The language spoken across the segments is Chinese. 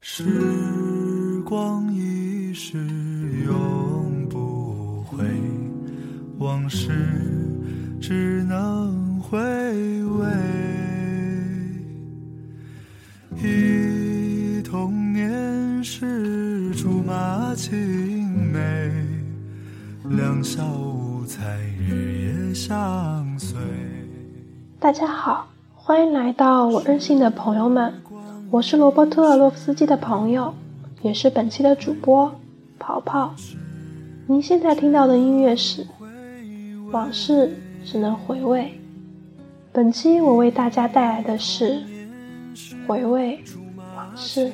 时光一逝永不回，往事只能回味。忆童年时竹马青梅，两小无猜日夜相随。大家好，欢迎来到我任性的朋友们。我是罗伯特·洛夫斯基的朋友，也是本期的主播跑跑。您现在听到的音乐是《往事只能回味》。本期我为大家带来的是《回味往事》。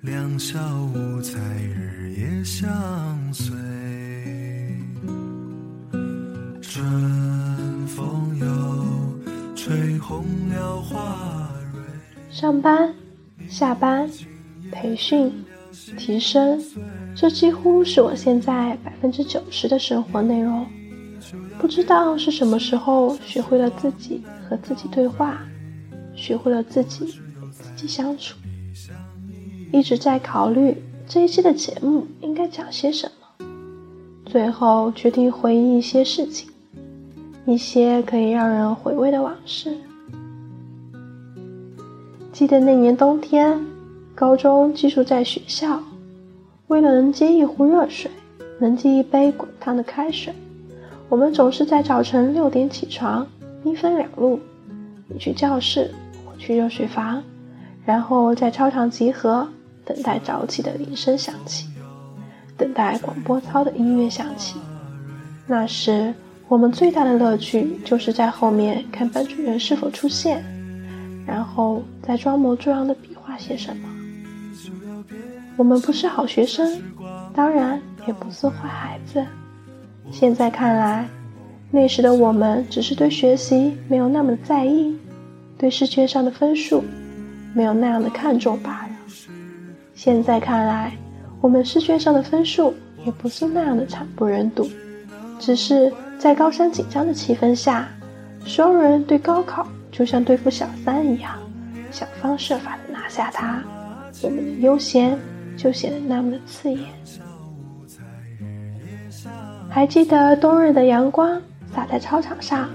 两小无猜，日夜相随。春风又吹红了花。上班、下班、培训、提升，这几乎是我现在百分之九十的生活内容。不知道是什么时候学会了自己和自己对话，学会了自己自己相处。一直在考虑这一期的节目应该讲些什么，最后决定回忆一些事情，一些可以让人回味的往事。记得那年冬天，高中寄宿在学校，为了能接一壶热水，能接一杯滚烫的开水，我们总是在早晨六点起床，一分两路，你去教室，我去热水房，然后在操场集合，等待早起的铃声响起，等待广播操的音乐响起。那时，我们最大的乐趣就是在后面看班主任是否出现。然后再装模作样的比划些什么。我们不是好学生，当然也不是坏孩子。现在看来，那时的我们只是对学习没有那么在意，对试卷上的分数没有那样的看重罢了。现在看来，我们试卷上的分数也不是那样的惨不忍睹，只是在高三紧张的气氛下，所有人对高考。就像对付小三一样，想方设法的拿下他，我们的悠闲就显得那么的刺眼。还记得冬日的阳光洒在操场上，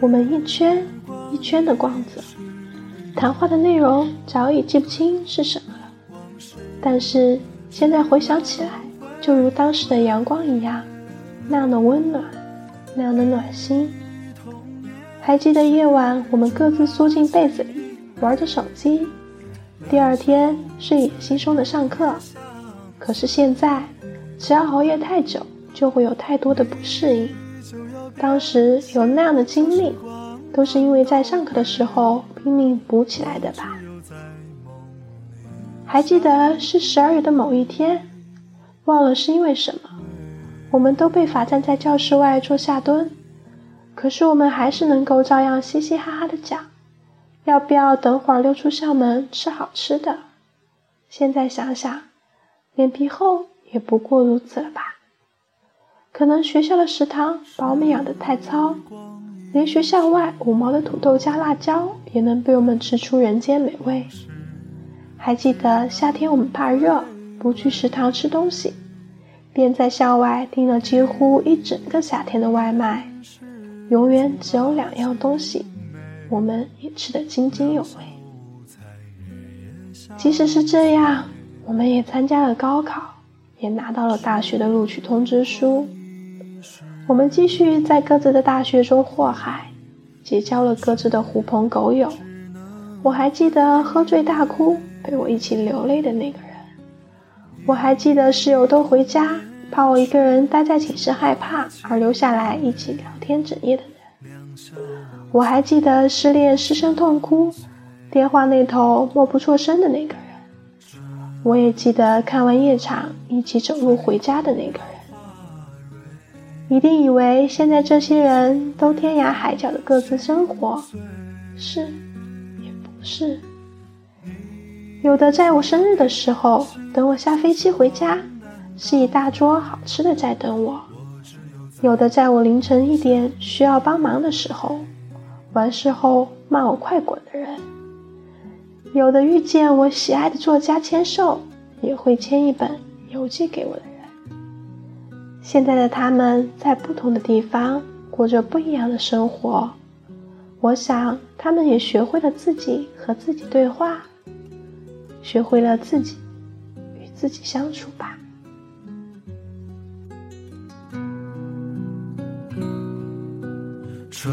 我们一圈一圈的逛着，谈话的内容早已记不清是什么了，但是现在回想起来，就如当时的阳光一样，那样的温暖，那样的暖心。还记得夜晚，我们各自缩进被子里玩着手机。第二天睡眼惺忪的上课。可是现在，只要熬夜太久，就会有太多的不适应。当时有那样的经历，都是因为在上课的时候拼命补起来的吧？还记得是十二月的某一天，忘了是因为什么，我们都被罚站在教室外做下蹲。可是我们还是能够照样嘻嘻哈哈的讲，要不要等会儿溜出校门吃好吃的？现在想想，脸皮厚也不过如此了吧？可能学校的食堂把我们养得太糙，连学校外五毛的土豆加辣椒也能被我们吃出人间美味。还记得夏天我们怕热，不去食堂吃东西，便在校外订了几乎一整个夏天的外卖。永远只有两样东西，我们也吃得津津有味。即使是这样，我们也参加了高考，也拿到了大学的录取通知书。我们继续在各自的大学中祸害，结交了各自的狐朋狗友。我还记得喝醉大哭，陪我一起流泪的那个人。我还记得室友都回家。怕我一个人待在寝室害怕而留下来一起聊天整夜的人，我还记得失恋失声痛哭，电话那头默不作声的那个人，我也记得看完夜场一起走路回家的那个人。一定以为现在这些人都天涯海角的各自生活，是也不是。有的在我生日的时候等我下飞机回家。是一大桌好吃的在等我，有的在我凌晨一点需要帮忙的时候，完事后骂我快滚的人，有的遇见我喜爱的作家签售，也会签一本邮寄给我的人。现在的他们在不同的地方过着不一样的生活，我想他们也学会了自己和自己对话，学会了自己与自己相处吧。春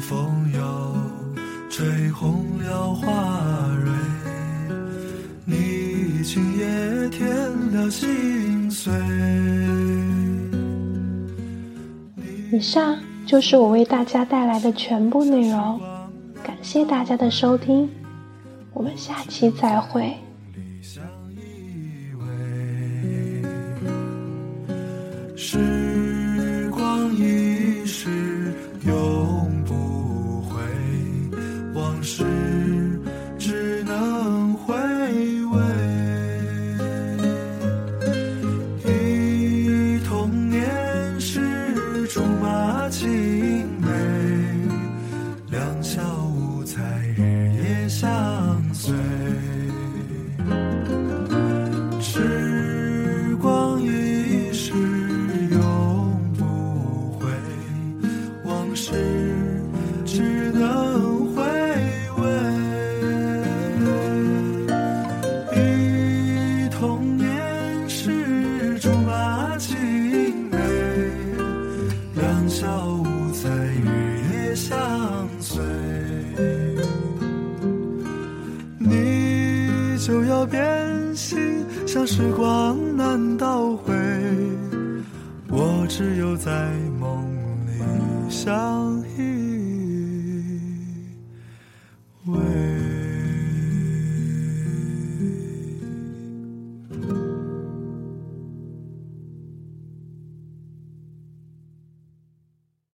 风又吹红了花蕊，你今夜添了心碎。以上就是我为大家带来的全部内容，感谢大家的收听，我们下期再会。是变心，像时光难倒回，我只有在梦里相。